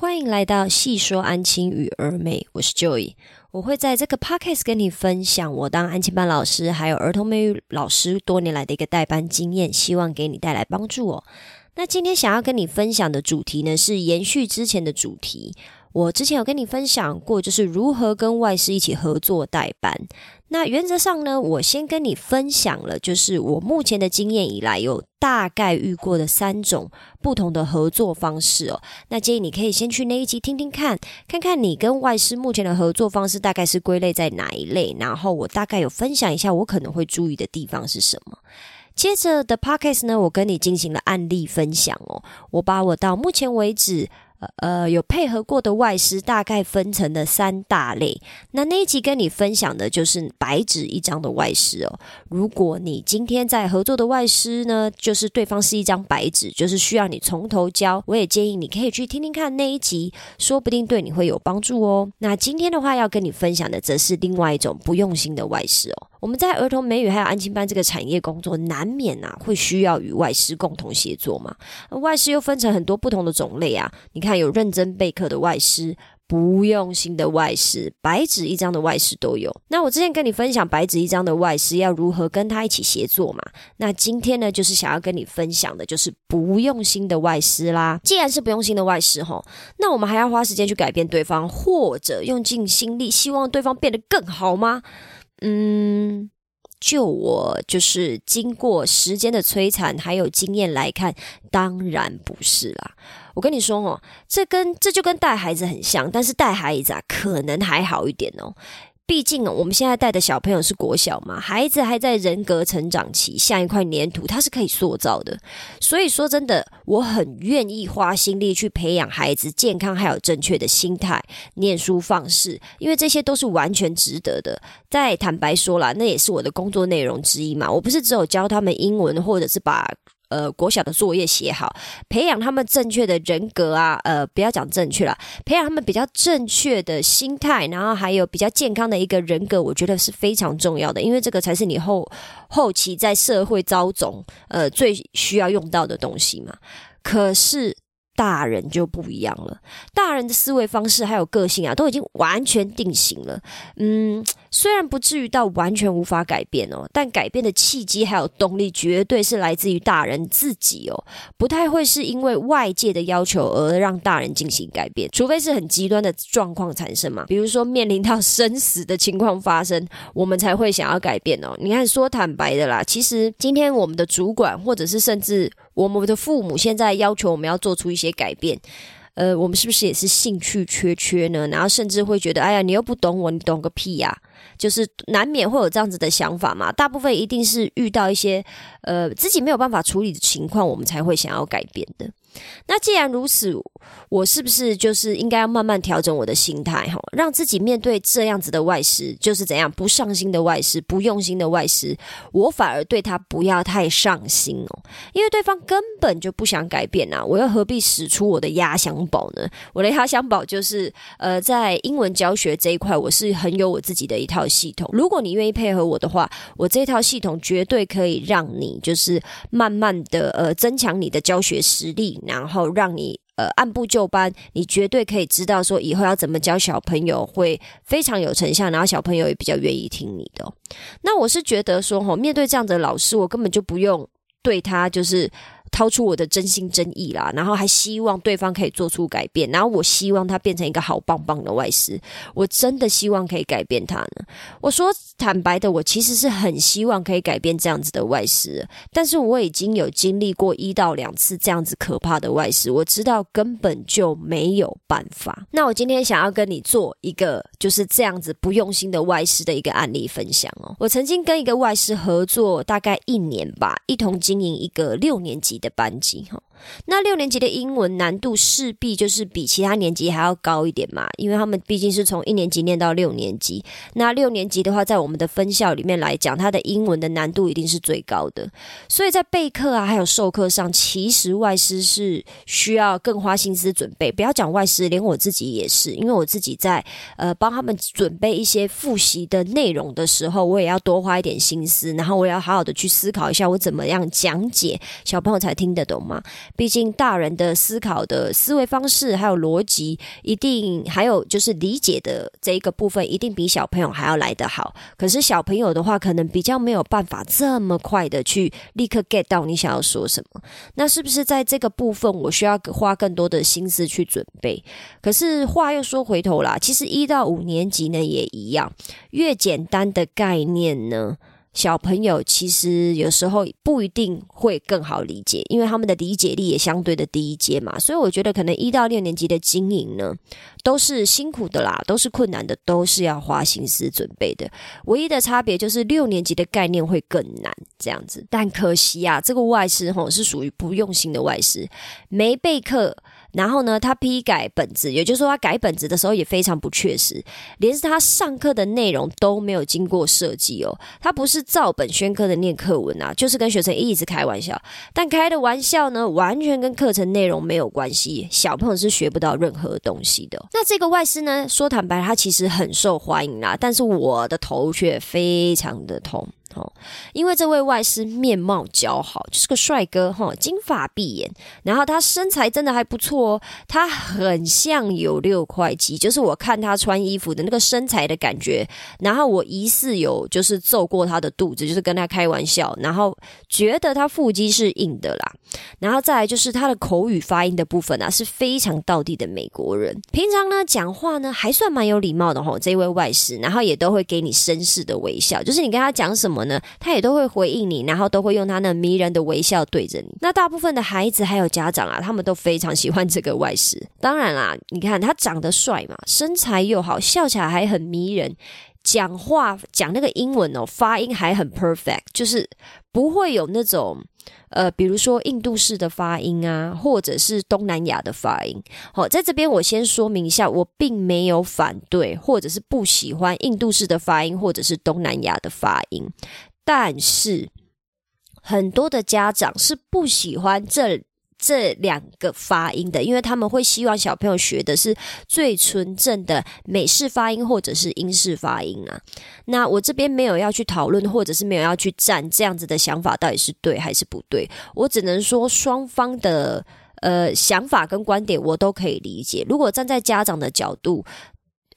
欢迎来到细说安亲与儿美，我是 Joy。我会在这个 podcast 跟你分享我当安亲班老师，还有儿童美语老师多年来的一个代班经验，希望给你带来帮助哦。那今天想要跟你分享的主题呢，是延续之前的主题。我之前有跟你分享过，就是如何跟外师一起合作代班。那原则上呢，我先跟你分享了，就是我目前的经验以来有大概遇过的三种不同的合作方式哦。那建议你可以先去那一集听听看，看看你跟外师目前的合作方式大概是归类在哪一类，然后我大概有分享一下我可能会注意的地方是什么。接着的 podcast 呢，我跟你进行了案例分享哦，我把我到目前为止。呃有配合过的外师大概分成了三大类。那那一集跟你分享的就是白纸一张的外师哦。如果你今天在合作的外师呢，就是对方是一张白纸，就是需要你从头教，我也建议你可以去听听看那一集，说不定对你会有帮助哦。那今天的话要跟你分享的，则是另外一种不用心的外师哦。我们在儿童美语还有安亲班这个产业工作，难免啊会需要与外师共同协作嘛。外师又分成很多不同的种类啊，你看有认真备课的外师，不用心的外师，白纸一张的外师都有。那我之前跟你分享白纸一张的外师要如何跟他一起协作嘛？那今天呢，就是想要跟你分享的，就是不用心的外师啦。既然是不用心的外师吼，那我们还要花时间去改变对方，或者用尽心力希望对方变得更好吗？嗯，就我就是经过时间的摧残，还有经验来看，当然不是啦。我跟你说哦，这跟这就跟带孩子很像，但是带孩子啊，可能还好一点哦。毕竟我们现在带的小朋友是国小嘛，孩子还在人格成长期，像一块粘土，它是可以塑造的。所以说真的，我很愿意花心力去培养孩子健康还有正确的心态、念书方式，因为这些都是完全值得的。再坦白说啦，那也是我的工作内容之一嘛。我不是只有教他们英文，或者是把。呃，国小的作业写好，培养他们正确的人格啊，呃，不要讲正确了，培养他们比较正确的心态，然后还有比较健康的一个人格，我觉得是非常重要的，因为这个才是你后后期在社会遭总呃最需要用到的东西嘛。可是。大人就不一样了，大人的思维方式还有个性啊，都已经完全定型了。嗯，虽然不至于到完全无法改变哦，但改变的契机还有动力，绝对是来自于大人自己哦，不太会是因为外界的要求而让大人进行改变，除非是很极端的状况产生嘛，比如说面临到生死的情况发生，我们才会想要改变哦。你看，说坦白的啦，其实今天我们的主管，或者是甚至。我们的父母现在要求我们要做出一些改变，呃，我们是不是也是兴趣缺缺呢？然后甚至会觉得，哎呀，你又不懂我，你懂个屁呀！就是难免会有这样子的想法嘛。大部分一定是遇到一些呃自己没有办法处理的情况，我们才会想要改变的。那既然如此，我是不是就是应该要慢慢调整我的心态哈，让自己面对这样子的外师，就是怎样不上心的外师、不用心的外师，我反而对他不要太上心哦，因为对方根本就不想改变呐，我又何必使出我的压箱宝呢？我的压箱宝就是呃，在英文教学这一块，我是很有我自己的一套系统。如果你愿意配合我的话，我这套系统绝对可以让你就是慢慢的呃增强你的教学实力。然后让你呃按部就班，你绝对可以知道说以后要怎么教小朋友会非常有成效，然后小朋友也比较愿意听你的。那我是觉得说吼，面对这样的老师，我根本就不用对他就是。掏出我的真心真意啦，然后还希望对方可以做出改变，然后我希望他变成一个好棒棒的外师，我真的希望可以改变他呢。我说坦白的，我其实是很希望可以改变这样子的外师，但是我已经有经历过一到两次这样子可怕的外师，我知道根本就没有办法。那我今天想要跟你做一个就是这样子不用心的外师的一个案例分享哦。我曾经跟一个外师合作大概一年吧，一同经营一个六年级。的班级哈。那六年级的英文难度势必就是比其他年级还要高一点嘛，因为他们毕竟是从一年级念到六年级。那六年级的话，在我们的分校里面来讲，它的英文的难度一定是最高的。所以在备课啊，还有授课上，其实外师是需要更花心思准备。不要讲外师，连我自己也是，因为我自己在呃帮他们准备一些复习的内容的时候，我也要多花一点心思，然后我要好好的去思考一下，我怎么样讲解小朋友才听得懂嘛？毕竟大人的思考的思维方式还有逻辑，一定还有就是理解的这一个部分，一定比小朋友还要来得好。可是小朋友的话，可能比较没有办法这么快的去立刻 get 到你想要说什么。那是不是在这个部分，我需要花更多的心思去准备？可是话又说回头啦，其实一到五年级呢也一样，越简单的概念呢。小朋友其实有时候不一定会更好理解，因为他们的理解力也相对的低一阶嘛。所以我觉得可能一到六年级的经营呢，都是辛苦的啦，都是困难的，都是要花心思准备的。唯一的差别就是六年级的概念会更难这样子。但可惜啊，这个外师吼是属于不用心的外师，没备课。然后呢，他批改本子，也就是说，他改本子的时候也非常不确实，连他上课的内容都没有经过设计哦。他不是照本宣科的念课文啊，就是跟学生一直开玩笑。但开的玩笑呢，完全跟课程内容没有关系，小朋友是学不到任何东西的。那这个外师呢，说坦白，他其实很受欢迎啦，但是我的头却非常的痛。哦，因为这位外师面貌姣好，就是个帅哥哈，金发碧眼，然后他身材真的还不错哦，他很像有六块肌，就是我看他穿衣服的那个身材的感觉，然后我疑似有就是揍过他的肚子，就是跟他开玩笑，然后觉得他腹肌是硬的啦，然后再来就是他的口语发音的部分啊，是非常道地的美国人，平常呢讲话呢还算蛮有礼貌的哈，这位外师，然后也都会给你绅士的微笑，就是你跟他讲什么。他也都会回应你，然后都会用他那迷人的微笑对着你。那大部分的孩子还有家长啊，他们都非常喜欢这个外师。当然啦，你看他长得帅嘛，身材又好，笑起来还很迷人，讲话讲那个英文哦，发音还很 perfect，就是不会有那种。呃，比如说印度式的发音啊，或者是东南亚的发音。好，在这边我先说明一下，我并没有反对或者是不喜欢印度式的发音或者是东南亚的发音，但是很多的家长是不喜欢这。这两个发音的，因为他们会希望小朋友学的是最纯正的美式发音或者是英式发音啊。那我这边没有要去讨论，或者是没有要去站这样子的想法到底是对还是不对。我只能说双方的呃想法跟观点我都可以理解。如果站在家长的角度。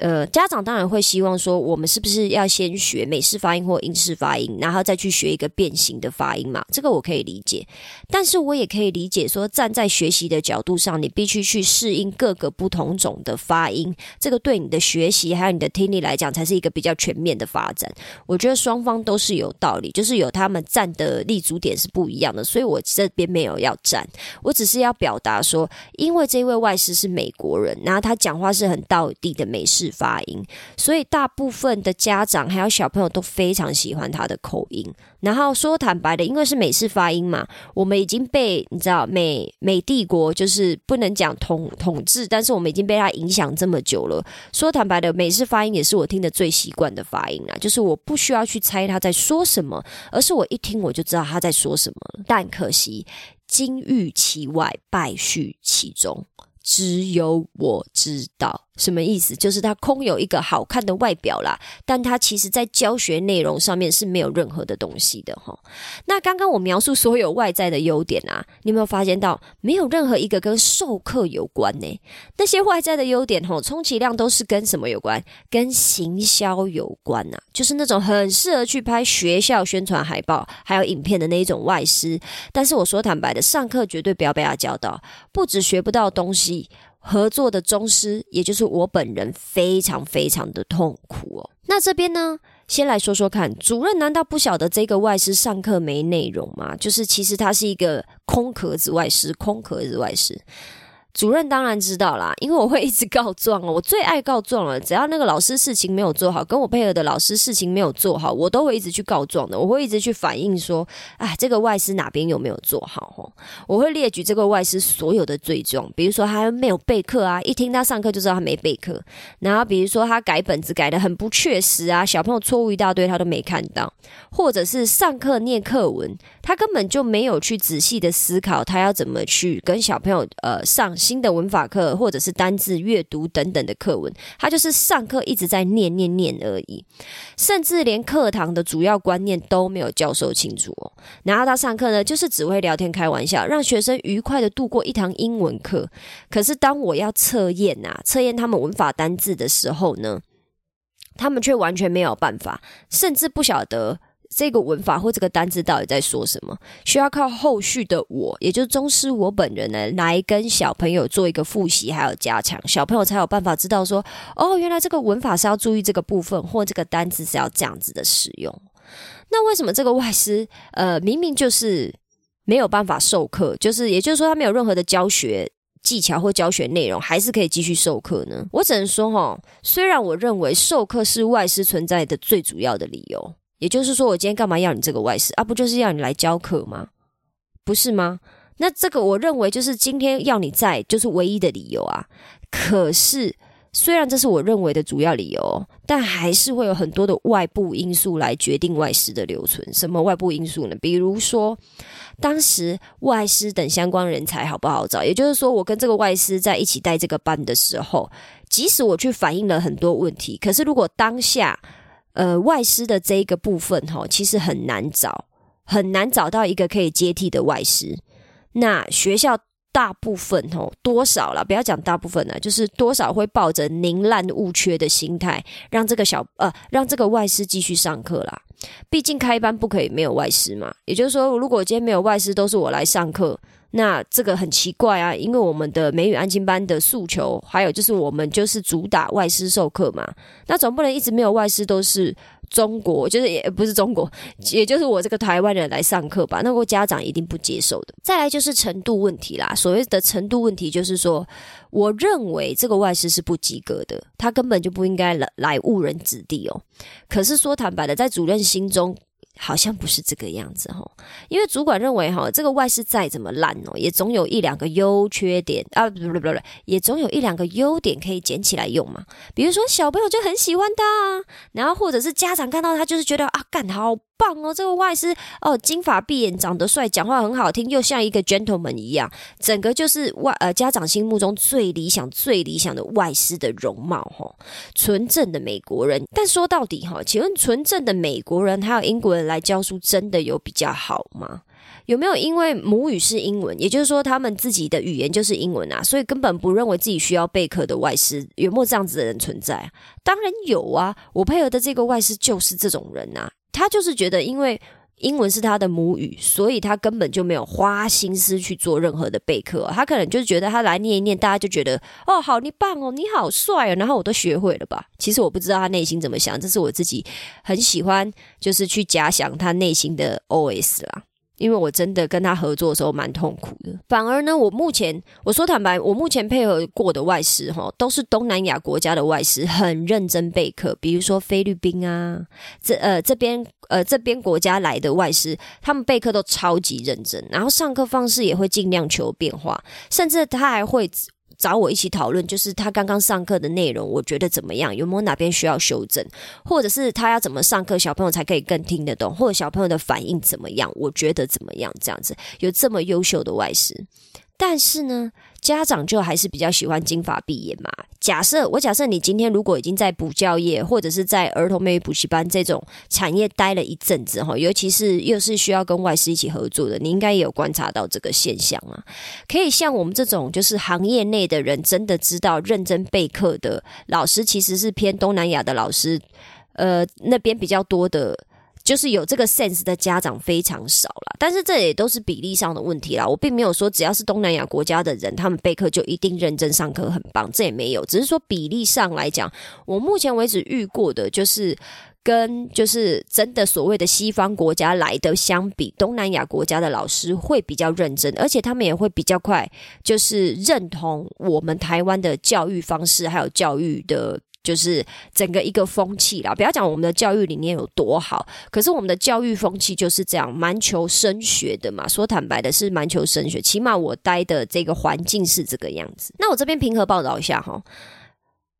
呃，家长当然会希望说，我们是不是要先学美式发音或英式发音，然后再去学一个变形的发音嘛？这个我可以理解，但是我也可以理解说，站在学习的角度上，你必须去适应各个不同种的发音，这个对你的学习还有你的听力来讲，才是一个比较全面的发展。我觉得双方都是有道理，就是有他们站的立足点是不一样的，所以我这边没有要站，我只是要表达说，因为这位外师是美国人，然后他讲话是很道地的美式。发音，所以大部分的家长还有小朋友都非常喜欢他的口音。然后说坦白的，因为是美式发音嘛，我们已经被你知道美美帝国就是不能讲统统治，但是我们已经被他影响这么久了。说坦白的，美式发音也是我听的最习惯的发音啊，就是我不需要去猜他在说什么，而是我一听我就知道他在说什么。但可惜金玉其外，败絮其中，只有我知道。什么意思？就是它空有一个好看的外表啦，但它其实在教学内容上面是没有任何的东西的哈。那刚刚我描述所有外在的优点啊，你有没有发现到没有任何一个跟授课有关呢？那些外在的优点哈，充其量都是跟什么有关？跟行销有关呐，就是那种很适合去拍学校宣传海报还有影片的那一种外师。但是我说坦白的，上课绝对不要被他教到，不止学不到东西。合作的宗师，也就是我本人，非常非常的痛苦哦。那这边呢，先来说说看，主任难道不晓得这个外师上课没内容吗？就是其实他是一个空壳子外师，空壳子外师。主任当然知道啦，因为我会一直告状哦，我最爱告状了。只要那个老师事情没有做好，跟我配合的老师事情没有做好，我都会一直去告状的。我会一直去反映说，哎，这个外师哪边有没有做好？哦，我会列举这个外师所有的罪状，比如说他没有备课啊，一听他上课就知道他没备课。然后比如说他改本子改的很不确实啊，小朋友错误一大堆他都没看到，或者是上课念课文他根本就没有去仔细的思考，他要怎么去跟小朋友呃上新的文法课，或者是单字阅读等等的课文。他就是上课一直在念念念而已，甚至连课堂的主要观念都没有教授清楚哦。然后他上课呢，就是只会聊天开玩笑，让学生愉快的度过一堂英文课。可是当我要测验啊，测验他们文法单字的时候呢？他们却完全没有办法，甚至不晓得这个文法或这个单字到底在说什么，需要靠后续的我，也就是宗师我本人呢，来跟小朋友做一个复习，还有加强，小朋友才有办法知道说，哦，原来这个文法是要注意这个部分，或这个单字是要这样子的使用。那为什么这个外师，呃，明明就是没有办法授课，就是也就是说，他没有任何的教学。技巧或教学内容还是可以继续授课呢？我只能说哈，虽然我认为授课是外师存在的最主要的理由，也就是说，我今天干嘛要你这个外师啊？不就是要你来教课吗？不是吗？那这个我认为就是今天要你在，就是唯一的理由啊。可是。虽然这是我认为的主要理由，但还是会有很多的外部因素来决定外师的留存。什么外部因素呢？比如说，当时外师等相关人才好不好找？也就是说，我跟这个外师在一起带这个班的时候，即使我去反映了很多问题，可是如果当下，呃，外师的这一个部分哈，其实很难找，很难找到一个可以接替的外师，那学校。大部分哦，多少了？不要讲大部分了，就是多少会抱着宁滥勿缺的心态，让这个小呃，让这个外师继续上课啦。毕竟开班不可以没有外师嘛。也就是说，如果今天没有外师，都是我来上课，那这个很奇怪啊。因为我们的美语安静班的诉求，还有就是我们就是主打外师授课嘛。那总不能一直没有外师，都是。中国就是也不是中国，也就是我这个台湾人来上课吧，那个家长一定不接受的。再来就是程度问题啦，所谓的程度问题就是说，我认为这个外师是不及格的，他根本就不应该来来误人子弟哦。可是说坦白的，在主任心中。好像不是这个样子哈，因为主管认为哈，这个外事再怎么烂哦，也总有一两个优缺点啊，不不不不，也总有一两个优点可以捡起来用嘛。比如说小朋友就很喜欢他啊，然后或者是家长看到他就是觉得啊，干好。棒哦，这个外师哦，金发碧眼，长得帅，讲话很好听，又像一个 gentleman 一样，整个就是外呃家长心目中最理想、最理想的外师的容貌哈，纯正的美国人。但说到底哈，请问纯正的美国人还有英国人来教书，真的有比较好吗？有没有因为母语是英文，也就是说他们自己的语言就是英文啊，所以根本不认为自己需要备课的外师，有没有这样子的人存在？当然有啊，我配合的这个外师就是这种人啊。他就是觉得，因为英文是他的母语，所以他根本就没有花心思去做任何的备课。他可能就是觉得他来念一念，大家就觉得哦，好，你棒哦，你好帅哦，然后我都学会了吧？其实我不知道他内心怎么想，这是我自己很喜欢，就是去假想他内心的 OS 啦。因为我真的跟他合作的时候蛮痛苦的，反而呢，我目前我说坦白，我目前配合过的外师哈，都是东南亚国家的外师，很认真备课。比如说菲律宾啊，这呃这边呃这边国家来的外师，他们备课都超级认真，然后上课方式也会尽量求变化，甚至他还会。找我一起讨论，就是他刚刚上课的内容，我觉得怎么样？有没有哪边需要修正？或者是他要怎么上课，小朋友才可以更听得懂？或者小朋友的反应怎么样？我觉得怎么样？这样子有这么优秀的外师，但是呢？家长就还是比较喜欢金发碧眼嘛。假设我假设你今天如果已经在补教业或者是在儿童美语补习班这种产业待了一阵子哈，尤其是又是需要跟外师一起合作的，你应该也有观察到这个现象啊。可以像我们这种就是行业内的人，真的知道认真备课的老师，其实是偏东南亚的老师，呃，那边比较多的。就是有这个 sense 的家长非常少了，但是这也都是比例上的问题啦。我并没有说只要是东南亚国家的人，他们备课就一定认真上课很棒，这也没有。只是说比例上来讲，我目前为止遇过的，就是跟就是真的所谓的西方国家来的相比，东南亚国家的老师会比较认真，而且他们也会比较快，就是认同我们台湾的教育方式，还有教育的。就是整个一个风气啦，不要讲我们的教育理念有多好，可是我们的教育风气就是这样，蛮求升学的嘛。说坦白的，是蛮求升学，起码我待的这个环境是这个样子。那我这边平和报道一下哈，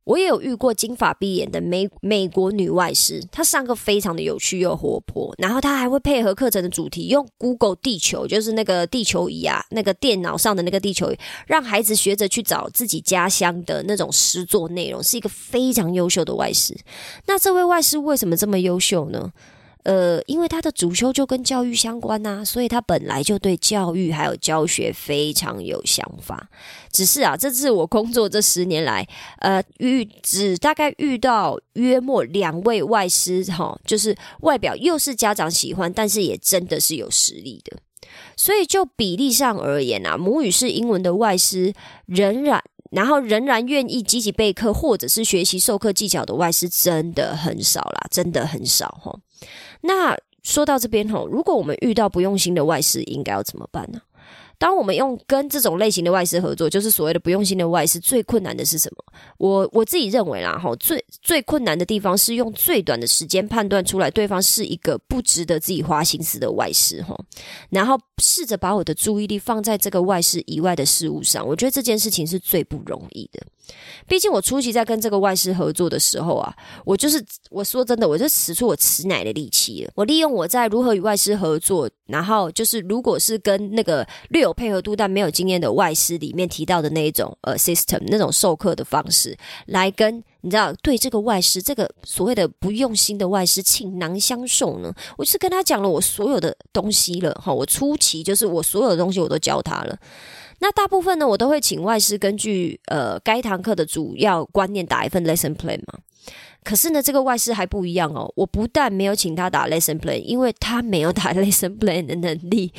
我也有遇过金发碧眼的美美国女外师，她上课非常的有趣又活泼，然后她还会配合课程的主题，用 Google 地球，就是那个地球仪啊，那个电脑上的那个地球仪，让孩子学着去找自己家乡的那种诗作内容，是一个非常优秀的外师。那这位外师为什么这么优秀呢？呃，因为他的主修就跟教育相关呐，所以他本来就对教育还有教学非常有想法。只是啊，这次我工作这十年来，呃，遇只大概遇到约莫两位外师哈，就是外表又是家长喜欢，但是也真的是有实力的。所以就比例上而言啊，母语是英文的外师仍然，然后仍然愿意积极备课或者是学习授课技巧的外师，真的很少啦，真的很少哈。那说到这边吼，如果我们遇到不用心的外事，应该要怎么办呢？当我们用跟这种类型的外事合作，就是所谓的不用心的外事，最困难的是什么？我我自己认为啦，哈，最最困难的地方是用最短的时间判断出来对方是一个不值得自己花心思的外事，哈，然后试着把我的注意力放在这个外事以外的事物上。我觉得这件事情是最不容易的。毕竟我初期在跟这个外师合作的时候啊，我就是我说真的，我就使出我吃奶的力气了。我利用我在如何与外师合作，然后就是如果是跟那个略有配合度但没有经验的外师里面提到的那一种呃 system 那种授课的方式，来跟你知道对这个外师这个所谓的不用心的外师倾囊相授呢，我是跟他讲了我所有的东西了哈。我初期就是我所有的东西我都教他了。那大部分呢，我都会请外师根据呃该堂课的主要观念打一份 lesson plan 嘛。可是呢，这个外师还不一样哦。我不但没有请他打 lesson plan，因为他没有打 lesson plan 的能力。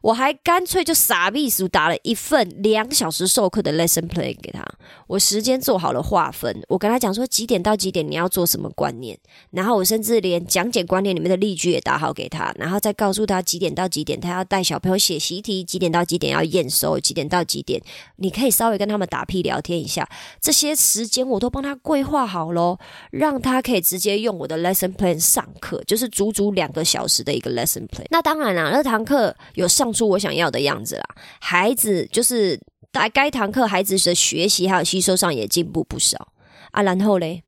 我还干脆就傻逼似打了一份两小时授课的 lesson plan 给他。我时间做好了划分，我跟他讲说几点到几点你要做什么观念，然后我甚至连讲解观念里面的例句也打好给他，然后再告诉他几点到几点他要带小朋友写习题，几点到几点要验收，几点到几点你可以稍微跟他们打屁聊天一下，这些时间我都帮他规划好喽，让他可以直接用我的 lesson plan 上课，就是足足两个小时的一个 lesson plan。那当然啦，那堂课有上。出我想要的样子啦，孩子就是在该堂课孩子的学习还有吸收上也进步不少啊。然后嘞，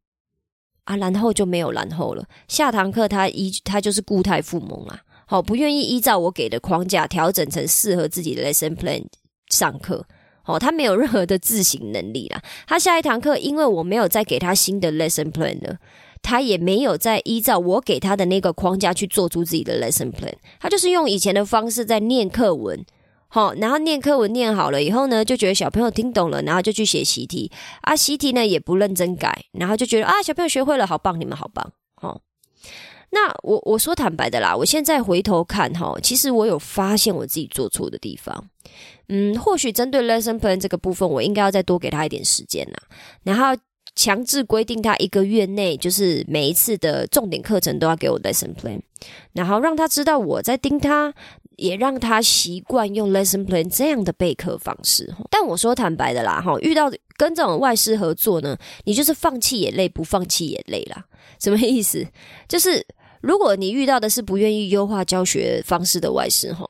啊，然后就没有然后了。下堂课他依他就是固态附萌啊，好不愿意依照我给的框架调整成适合自己的 lesson plan 上课。哦，他没有任何的自省能力啦。他下一堂课，因为我没有再给他新的 lesson plan 了。他也没有再依照我给他的那个框架去做出自己的 lesson plan，他就是用以前的方式在念课文，好，然后念课文念好了以后呢，就觉得小朋友听懂了，然后就去写习题，啊，习题呢也不认真改，然后就觉得啊，小朋友学会了，好棒，你们好棒，好。那我我说坦白的啦，我现在回头看哈，其实我有发现我自己做错的地方，嗯，或许针对 lesson plan 这个部分，我应该要再多给他一点时间呐，然后。强制规定他一个月内，就是每一次的重点课程都要给我 lesson plan，然后让他知道我在盯他，也让他习惯用 lesson plan 这样的备课方式。但我说坦白的啦，哈，遇到跟这种外师合作呢，你就是放弃也累，不放弃也累啦。什么意思？就是如果你遇到的是不愿意优化教学方式的外师，哈，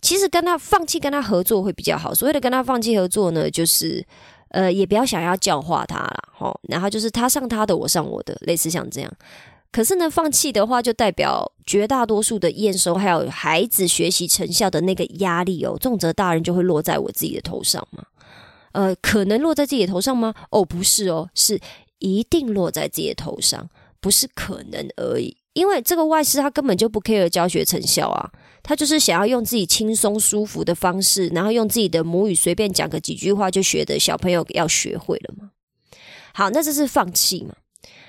其实跟他放弃跟他合作会比较好。所谓的跟他放弃合作呢，就是。呃，也不要想要教化他了，吼，然后就是他上他的，我上我的，类似像这样。可是呢，放弃的话，就代表绝大多数的验收还有孩子学习成效的那个压力哦，重责大人就会落在我自己的头上嘛。呃，可能落在自己的头上吗？哦，不是哦，是一定落在自己的头上，不是可能而已。因为这个外师他根本就不 care 教学成效啊。他就是想要用自己轻松舒服的方式，然后用自己的母语随便讲个几句话就学的小朋友要学会了吗？好，那这是放弃嘛？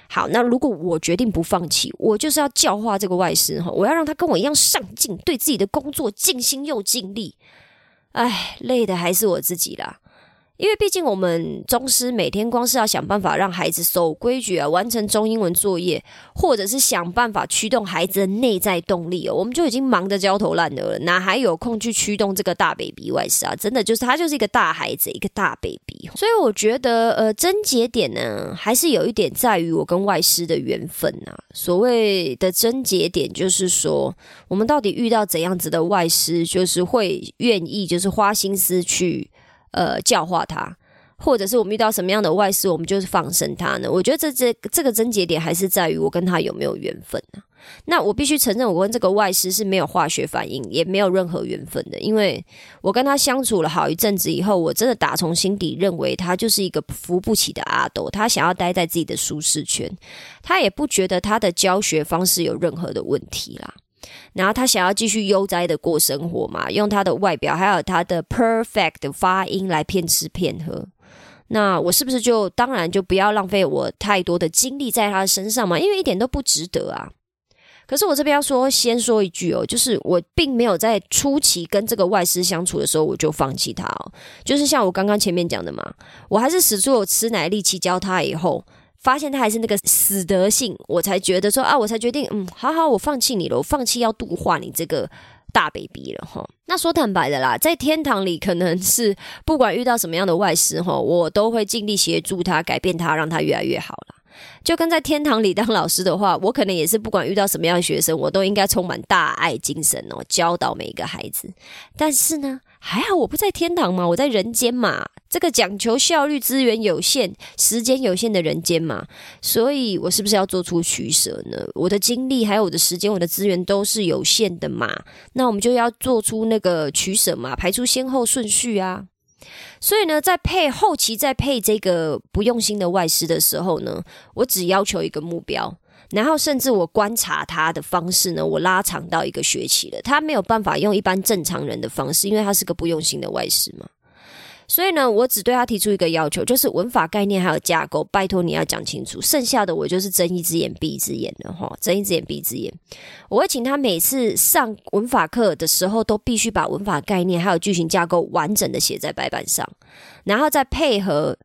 好，那如果我决定不放弃，我就是要教化这个外师哈，我要让他跟我一样上进，对自己的工作尽心又尽力。哎，累的还是我自己啦。因为毕竟我们中师每天光是要想办法让孩子守规矩啊，完成中英文作业，或者是想办法驱动孩子的内在动力哦，我们就已经忙得焦头烂额了，哪还有空去驱动这个大 baby 外事啊？真的就是他就是一个大孩子，一个大 baby。所以我觉得，呃，症结点呢，还是有一点在于我跟外师的缘分啊。所谓的症结点，就是说我们到底遇到怎样子的外师，就是会愿意，就是花心思去。呃，教化他，或者是我们遇到什么样的外事，我们就是放生他呢？我觉得这这这个症结点还是在于我跟他有没有缘分呢？那我必须承认，我跟这个外师是没有化学反应，也没有任何缘分的。因为我跟他相处了好一阵子以后，我真的打从心底认为他就是一个扶不起的阿斗。他想要待在自己的舒适圈，他也不觉得他的教学方式有任何的问题啦。然后他想要继续悠哉的过生活嘛，用他的外表还有他的 perfect 的发音来骗吃骗喝。那我是不是就当然就不要浪费我太多的精力在他身上嘛？因为一点都不值得啊。可是我这边要说，先说一句哦，就是我并没有在初期跟这个外师相处的时候，我就放弃他哦。就是像我刚刚前面讲的嘛，我还是使出我吃奶力气教他，以后发现他还是那个死德性，我才觉得说啊，我才决定，嗯，好好，我放弃你了，我放弃要度化你这个大 baby 了哈。那说坦白的啦，在天堂里，可能是不管遇到什么样的外事哈，我都会尽力协助他，改变他，让他越来越好了。就跟在天堂里当老师的话，我可能也是不管遇到什么样的学生，我都应该充满大爱精神哦，教导每一个孩子。但是呢，还好我不在天堂嘛，我在人间嘛，这个讲求效率、资源有限、时间有限的人间嘛，所以我是不是要做出取舍呢？我的精力、还有我的时间、我的资源都是有限的嘛，那我们就要做出那个取舍嘛，排出先后顺序啊。所以呢，在配后期在配这个不用心的外师的时候呢，我只要求一个目标，然后甚至我观察他的方式呢，我拉长到一个学期了，他没有办法用一般正常人的方式，因为他是个不用心的外师嘛。所以呢，我只对他提出一个要求，就是文法概念还有架构，拜托你要讲清楚。剩下的我就是睁一只眼闭一只眼的哈，睁一只眼闭一只眼。我会请他每次上文法课的时候，都必须把文法概念还有句型架构完整的写在白板上，然后再配合，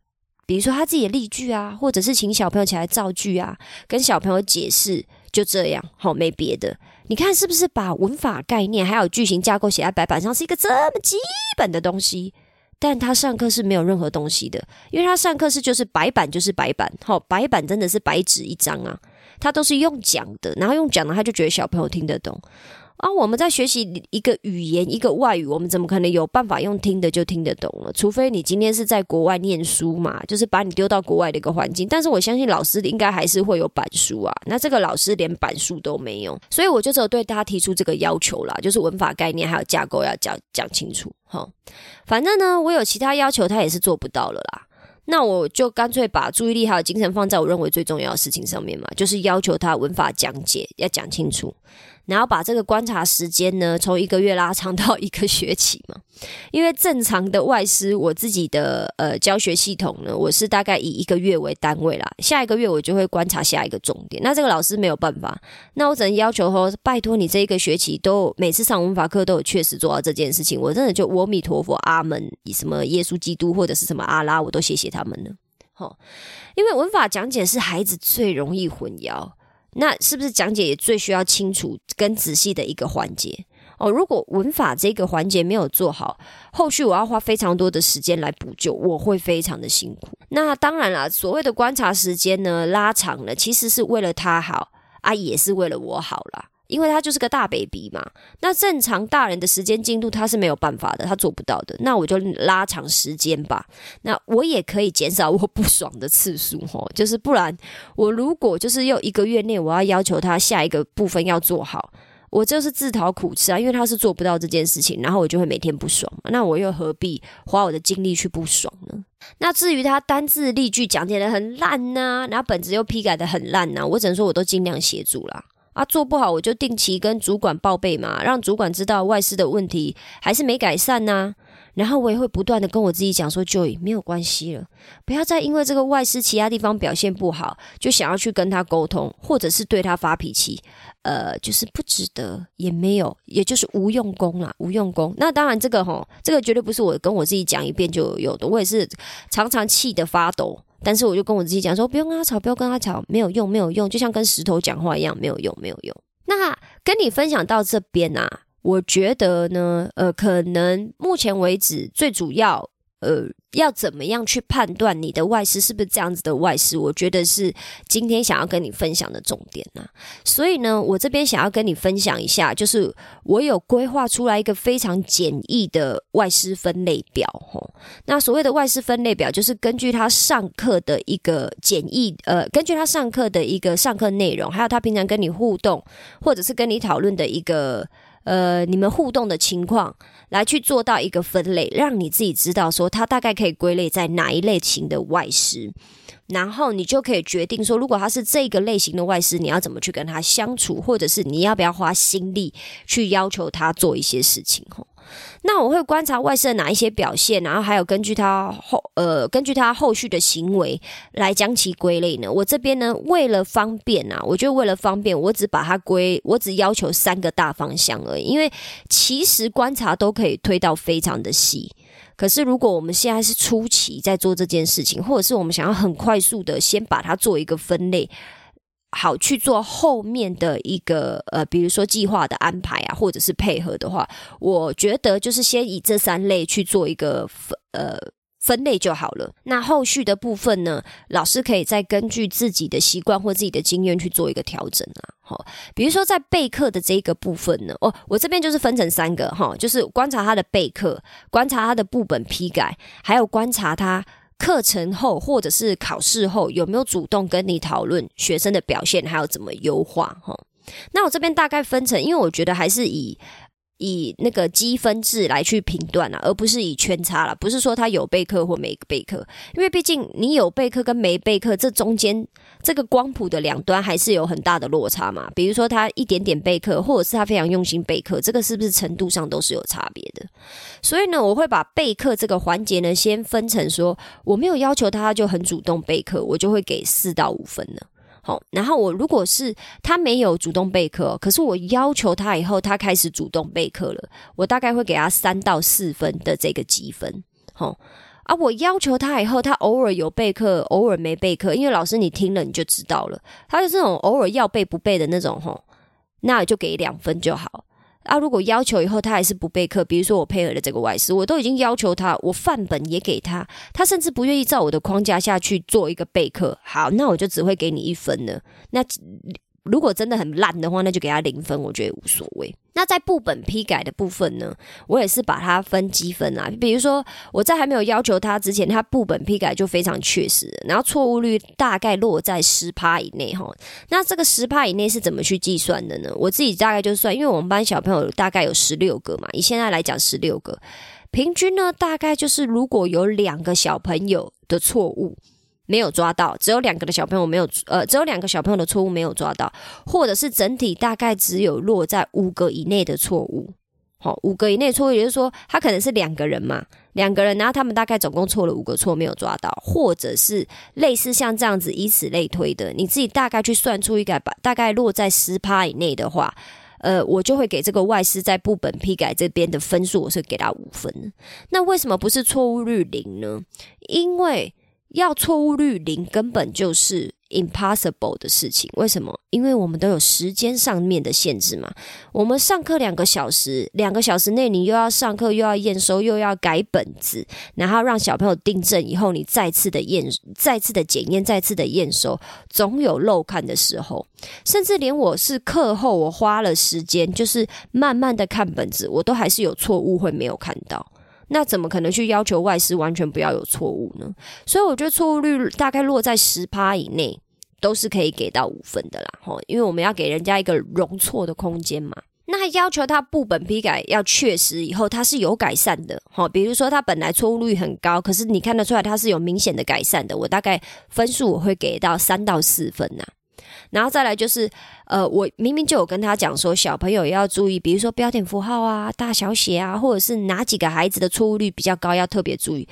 比如说他自己的例句啊，或者是请小朋友起来造句啊，跟小朋友解释，就这样，好，没别的。你看是不是把文法概念还有句型架构写在白板上，是一个这么基本的东西？但他上课是没有任何东西的，因为他上课是就是白板就是白板，好白板真的是白纸一张啊，他都是用讲的，然后用讲的他就觉得小朋友听得懂。啊，我们在学习一个语言、一个外语，我们怎么可能有办法用听的就听得懂了？除非你今天是在国外念书嘛，就是把你丢到国外的一个环境。但是我相信老师应该还是会有板书啊。那这个老师连板书都没有，所以我就只有对大家提出这个要求啦，就是文法概念还有架构要讲讲清楚。哈，反正呢，我有其他要求，他也是做不到了啦。那我就干脆把注意力还有精神放在我认为最重要的事情上面嘛，就是要求他文法讲解要讲清楚。然后把这个观察时间呢，从一个月拉长到一个学期嘛。因为正常的外师，我自己的呃教学系统呢，我是大概以一个月为单位啦。下一个月我就会观察下一个重点。那这个老师没有办法，那我只能要求说，拜托你这一个学期都每次上文法课都有确实做到这件事情。我真的就阿弥陀佛、阿门，什么耶稣基督或者是什么阿拉，我都谢谢他们了。好，因为文法讲解是孩子最容易混淆。那是不是讲解也最需要清楚跟仔细的一个环节哦？如果文法这个环节没有做好，后续我要花非常多的时间来补救，我会非常的辛苦。那当然了，所谓的观察时间呢拉长了，其实是为了他好啊，也是为了我好啦。因为他就是个大 baby 嘛，那正常大人的时间进度他是没有办法的，他做不到的。那我就拉长时间吧，那我也可以减少我不爽的次数吼，就是不然我如果就是又一个月内我要要求他下一个部分要做好，我就是自讨苦吃啊，因为他是做不到这件事情，然后我就会每天不爽，那我又何必花我的精力去不爽呢？那至于他单字例句讲解的很烂呐，然后本子又批改的很烂呐，我只能说我都尽量协助啦。啊，做不好我就定期跟主管报备嘛，让主管知道外事的问题还是没改善呐。然后我也会不断的跟我自己讲说，Joy 没有关系了，不要再因为这个外事其他地方表现不好，就想要去跟他沟通，或者是对他发脾气，呃，就是不值得，也没有，也就是无用功啦，无用功。那当然这个吼，这个绝对不是我跟我自己讲一遍就有的，我也是常常气得发抖。但是我就跟我自己讲说，不用跟他吵，不要跟他吵，没有用，没有用，就像跟石头讲话一样，没有用，没有用。那跟你分享到这边啊，我觉得呢，呃，可能目前为止最主要，呃，要怎么样去判断你的外师是不是这样子的外师？我觉得是今天想要跟你分享的重点呐。所以呢，我这边想要跟你分享一下，就是我有规划出来一个非常简易的外师分类表。吼，那所谓的外师分类表，就是根据他上课的一个简易，呃，根据他上课的一个上课内容，还有他平常跟你互动，或者是跟你讨论的一个。呃，你们互动的情况来去做到一个分类，让你自己知道说他大概可以归类在哪一类型的外师，然后你就可以决定说，如果他是这个类型的外师，你要怎么去跟他相处，或者是你要不要花心力去要求他做一些事情吼。那我会观察外设哪一些表现，然后还有根据他后呃根据他后续的行为来将其归类呢。我这边呢为了方便啊，我就为了方便，我只把它归，我只要求三个大方向而已。因为其实观察都可以推到非常的细，可是如果我们现在是初期在做这件事情，或者是我们想要很快速的先把它做一个分类。好去做后面的一个呃，比如说计划的安排啊，或者是配合的话，我觉得就是先以这三类去做一个分呃分类就好了。那后续的部分呢，老师可以再根据自己的习惯或自己的经验去做一个调整啊。好，比如说在备课的这个部分呢，哦，我这边就是分成三个哈，就是观察他的备课，观察他的部本批改，还有观察他。课程后或者是考试后，有没有主动跟你讨论学生的表现，还有怎么优化？哈，那我这边大概分成，因为我觉得还是以。以那个积分制来去评断啊，而不是以圈差了。不是说他有备课或没备课，因为毕竟你有备课跟没备课，这中间这个光谱的两端还是有很大的落差嘛。比如说他一点点备课，或者是他非常用心备课，这个是不是程度上都是有差别的？所以呢，我会把备课这个环节呢，先分成说，我没有要求他就很主动备课，我就会给四到五分了。好，然后我如果是他没有主动备课，可是我要求他以后他开始主动备课了，我大概会给他三到四分的这个积分。好，啊，我要求他以后他偶尔有备课，偶尔没备课，因为老师你听了你就知道了，他就这种偶尔要备不备的那种，吼，那就给两分就好。啊，如果要求以后他还是不备课，比如说我配合的这个外师，我都已经要求他，我范本也给他，他甚至不愿意照我的框架下去做一个备课，好，那我就只会给你一分了。那。如果真的很烂的话，那就给他零分，我觉得无所谓。那在部本批改的部分呢，我也是把它分积分啊。比如说我在还没有要求他之前，他部本批改就非常确实，然后错误率大概落在十趴以内哈。那这个十趴以内是怎么去计算的呢？我自己大概就算，因为我们班小朋友大概有十六个嘛，以现在来讲十六个，平均呢大概就是如果有两个小朋友的错误。没有抓到，只有两个的小朋友没有，呃，只有两个小朋友的错误没有抓到，或者是整体大概只有落在五个以内的错误，好，五个以内错误，也就是说，他可能是两个人嘛，两个人，然后他们大概总共错了五个错没有抓到，或者是类似像这样子，以此类推的，你自己大概去算出一个把大概落在十趴以内的话，呃，我就会给这个外师在部本批改这边的分数，我是给他五分。那为什么不是错误率零呢？因为要错误率零，根本就是 impossible 的事情。为什么？因为我们都有时间上面的限制嘛。我们上课两个小时，两个小时内你又要上课，又要验收，又要改本子，然后让小朋友订正以后，你再次的验、再次的检验、再次的验收，总有漏看的时候。甚至连我是课后，我花了时间，就是慢慢的看本子，我都还是有错误会没有看到。那怎么可能去要求外师完全不要有错误呢？所以我觉得错误率大概落在十趴以内，都是可以给到五分的啦。吼，因为我们要给人家一个容错的空间嘛。那要求他部本批改要确实以后，他是有改善的。比如说他本来错误率很高，可是你看得出来他是有明显的改善的。我大概分数我会给到三到四分呐。然后再来就是，呃，我明明就有跟他讲说，小朋友要注意，比如说标点符号啊、大小写啊，或者是哪几个孩子的错误率比较高，要特别注意。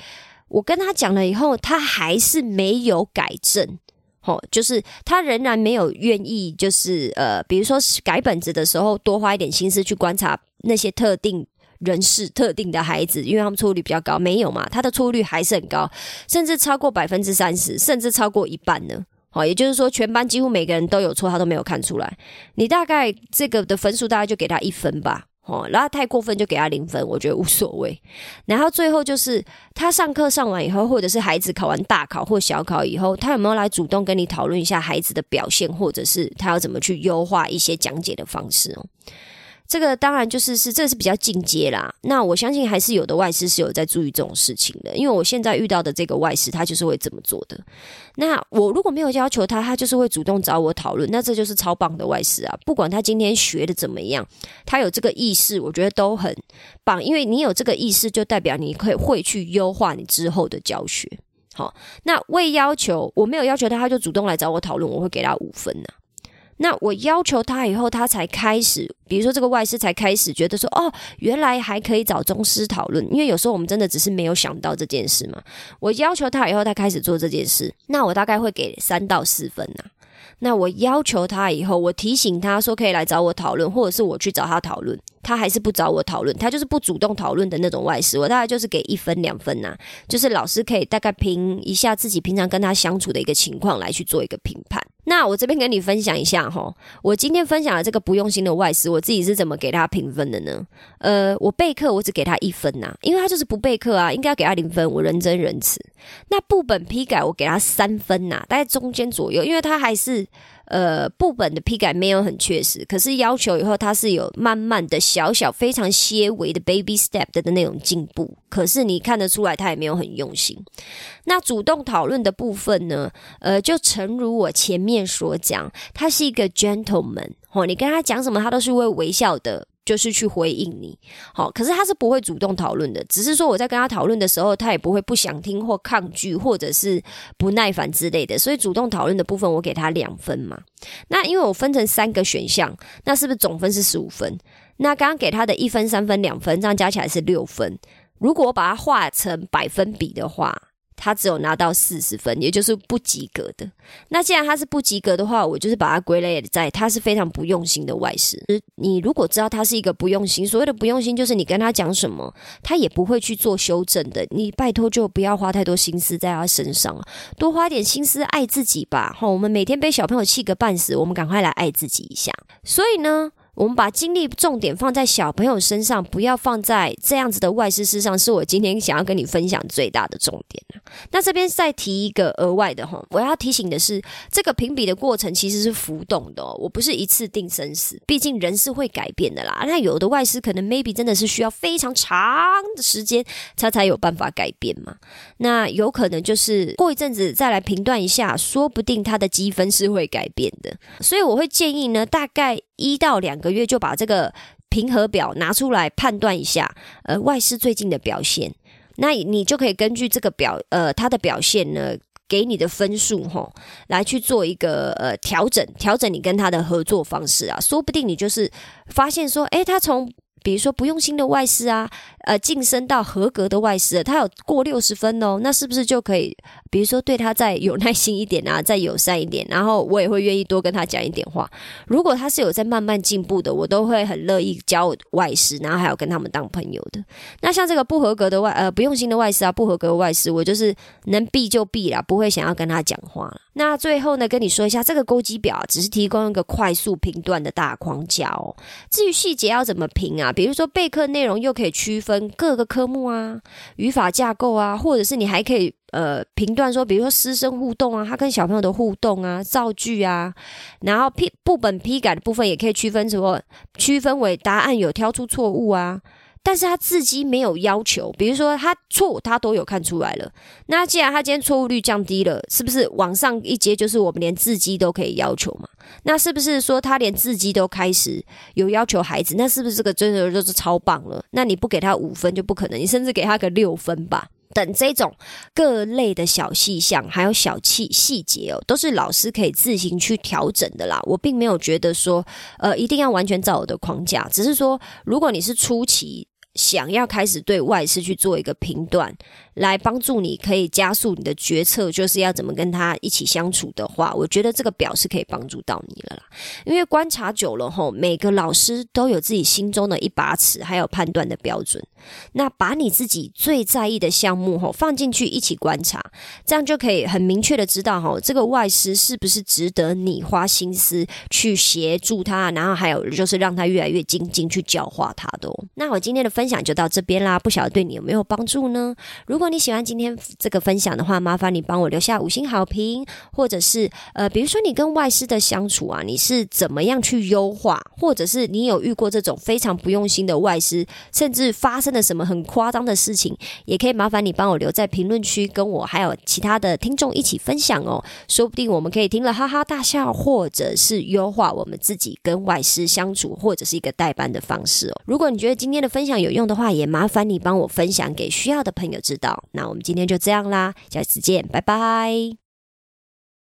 我跟他讲了以后，他还是没有改正，吼，就是他仍然没有愿意，就是呃，比如说改本子的时候，多花一点心思去观察那些特定人士、特定的孩子，因为他们错误率比较高，没有嘛？他的错误率还是很高，甚至超过百分之三十，甚至超过一半呢。好，也就是说，全班几乎每个人都有错，他都没有看出来。你大概这个的分数大概就给他一分吧。哦，然后太过分就给他零分，我觉得无所谓。然后最后就是他上课上完以后，或者是孩子考完大考或小考以后，他有没有来主动跟你讨论一下孩子的表现，或者是他要怎么去优化一些讲解的方式哦？这个当然就是是这是比较进阶啦。那我相信还是有的外师是有在注意这种事情的，因为我现在遇到的这个外师，他就是会这么做的。那我如果没有要求他，他就是会主动找我讨论，那这就是超棒的外师啊！不管他今天学的怎么样，他有这个意识，我觉得都很棒。因为你有这个意识，就代表你可以会去优化你之后的教学。好，那未要求我没有要求他，他就主动来找我讨论，我会给他五分呢。那我要求他以后，他才开始，比如说这个外师才开始觉得说，哦，原来还可以找宗师讨论，因为有时候我们真的只是没有想到这件事嘛。我要求他以后，他开始做这件事，那我大概会给三到四分呐。那我要求他以后，我提醒他说可以来找我讨论，或者是我去找他讨论，他还是不找我讨论，他就是不主动讨论的那种外师，我大概就是给一分两分呐，就是老师可以大概评一下自己平常跟他相处的一个情况来去做一个评判。那我这边跟你分享一下哈，我今天分享的这个不用心的外师，我自己是怎么给他评分的呢？呃，我备课我只给他一分呐，因为他就是不备课啊，应该要给他零分，我人真仁慈。那部本批改我给他三分呐，大概中间左右，因为他还是。呃，部本的批改没有很确实，可是要求以后它是有慢慢的小小非常些微的 baby step 的那种进步，可是你看得出来他也没有很用心。那主动讨论的部分呢？呃，就诚如我前面所讲，他是一个 gentleman 哦，你跟他讲什么，他都是会微笑的。就是去回应你，好，可是他是不会主动讨论的，只是说我在跟他讨论的时候，他也不会不想听或抗拒，或者是不耐烦之类的。所以主动讨论的部分，我给他两分嘛。那因为我分成三个选项，那是不是总分是十五分？那刚刚给他的一分、三分、两分，这样加起来是六分。如果我把它化成百分比的话。他只有拿到四十分，也就是不及格的。那既然他是不及格的话，我就是把它归类在他是非常不用心的外事。你如果知道他是一个不用心，所谓的不用心，就是你跟他讲什么，他也不会去做修正的。你拜托就不要花太多心思在他身上，多花点心思爱自己吧。哈，我们每天被小朋友气个半死，我们赶快来爱自己一下。所以呢。我们把精力重点放在小朋友身上，不要放在这样子的外事事上，是我今天想要跟你分享最大的重点那这边再提一个额外的哈，我要提醒的是，这个评比的过程其实是浮动的，我不是一次定生死，毕竟人是会改变的啦。那有的外师可能 maybe 真的是需要非常长的时间，他才有办法改变嘛。那有可能就是过一阵子再来评断一下，说不定他的积分是会改变的。所以我会建议呢，大概。一到两个月就把这个评核表拿出来判断一下，呃，外师最近的表现，那你就可以根据这个表，呃，他的表现呢，给你的分数吼，来去做一个呃调整，调整你跟他的合作方式啊，说不定你就是发现说，诶，他从比如说不用心的外师啊，呃，晋升到合格的外师，他有过六十分哦，那是不是就可以？比如说对他再有耐心一点啊，再友善一点，然后我也会愿意多跟他讲一点话。如果他是有在慢慢进步的，我都会很乐意教外师，然后还有跟他们当朋友的。那像这个不合格的外呃不用心的外师啊，不合格的外师，我就是能避就避啦，不会想要跟他讲话。那最后呢，跟你说一下，这个勾稽表只是提供一个快速评断的大框架哦。至于细节要怎么评啊？比如说备课内容又可以区分各个科目啊，语法架构啊，或者是你还可以。呃，评断说，比如说师生互动啊，他跟小朋友的互动啊，造句啊，然后批部本批改的部分也可以区分成，区分为答案有挑出错误啊。但是他字迹没有要求，比如说他错他都有看出来了。那既然他今天错误率降低了，是不是往上一阶就是我们连字迹都可以要求嘛？那是不是说他连字迹都开始有要求孩子？那是不是这个真的就是超棒了？那你不给他五分就不可能，你甚至给他个六分吧。等这种各类的小细项，还有小细细节哦，都是老师可以自行去调整的啦。我并没有觉得说，呃，一定要完全照我的框架，只是说，如果你是初期。想要开始对外师去做一个评断，来帮助你可以加速你的决策，就是要怎么跟他一起相处的话，我觉得这个表是可以帮助到你了啦。因为观察久了后，每个老师都有自己心中的一把尺，还有判断的标准。那把你自己最在意的项目吼放进去一起观察，这样就可以很明确的知道吼这个外师是不是值得你花心思去协助他，然后还有就是让他越来越精进去教化他的。那我今天的分享就到这边啦，不晓得对你有没有帮助呢？如果你喜欢今天这个分享的话，麻烦你帮我留下五星好评，或者是呃，比如说你跟外师的相处啊，你是怎么样去优化，或者是你有遇过这种非常不用心的外师，甚至发生。了什么很夸张的事情，也可以麻烦你帮我留在评论区，跟我还有其他的听众一起分享哦。说不定我们可以听了哈哈大笑，或者是优化我们自己跟外师相处，或者是一个代班的方式哦。如果你觉得今天的分享有有用的话，也麻烦你帮我分享给需要的朋友知道。那我们今天就这样啦，下次见，拜拜。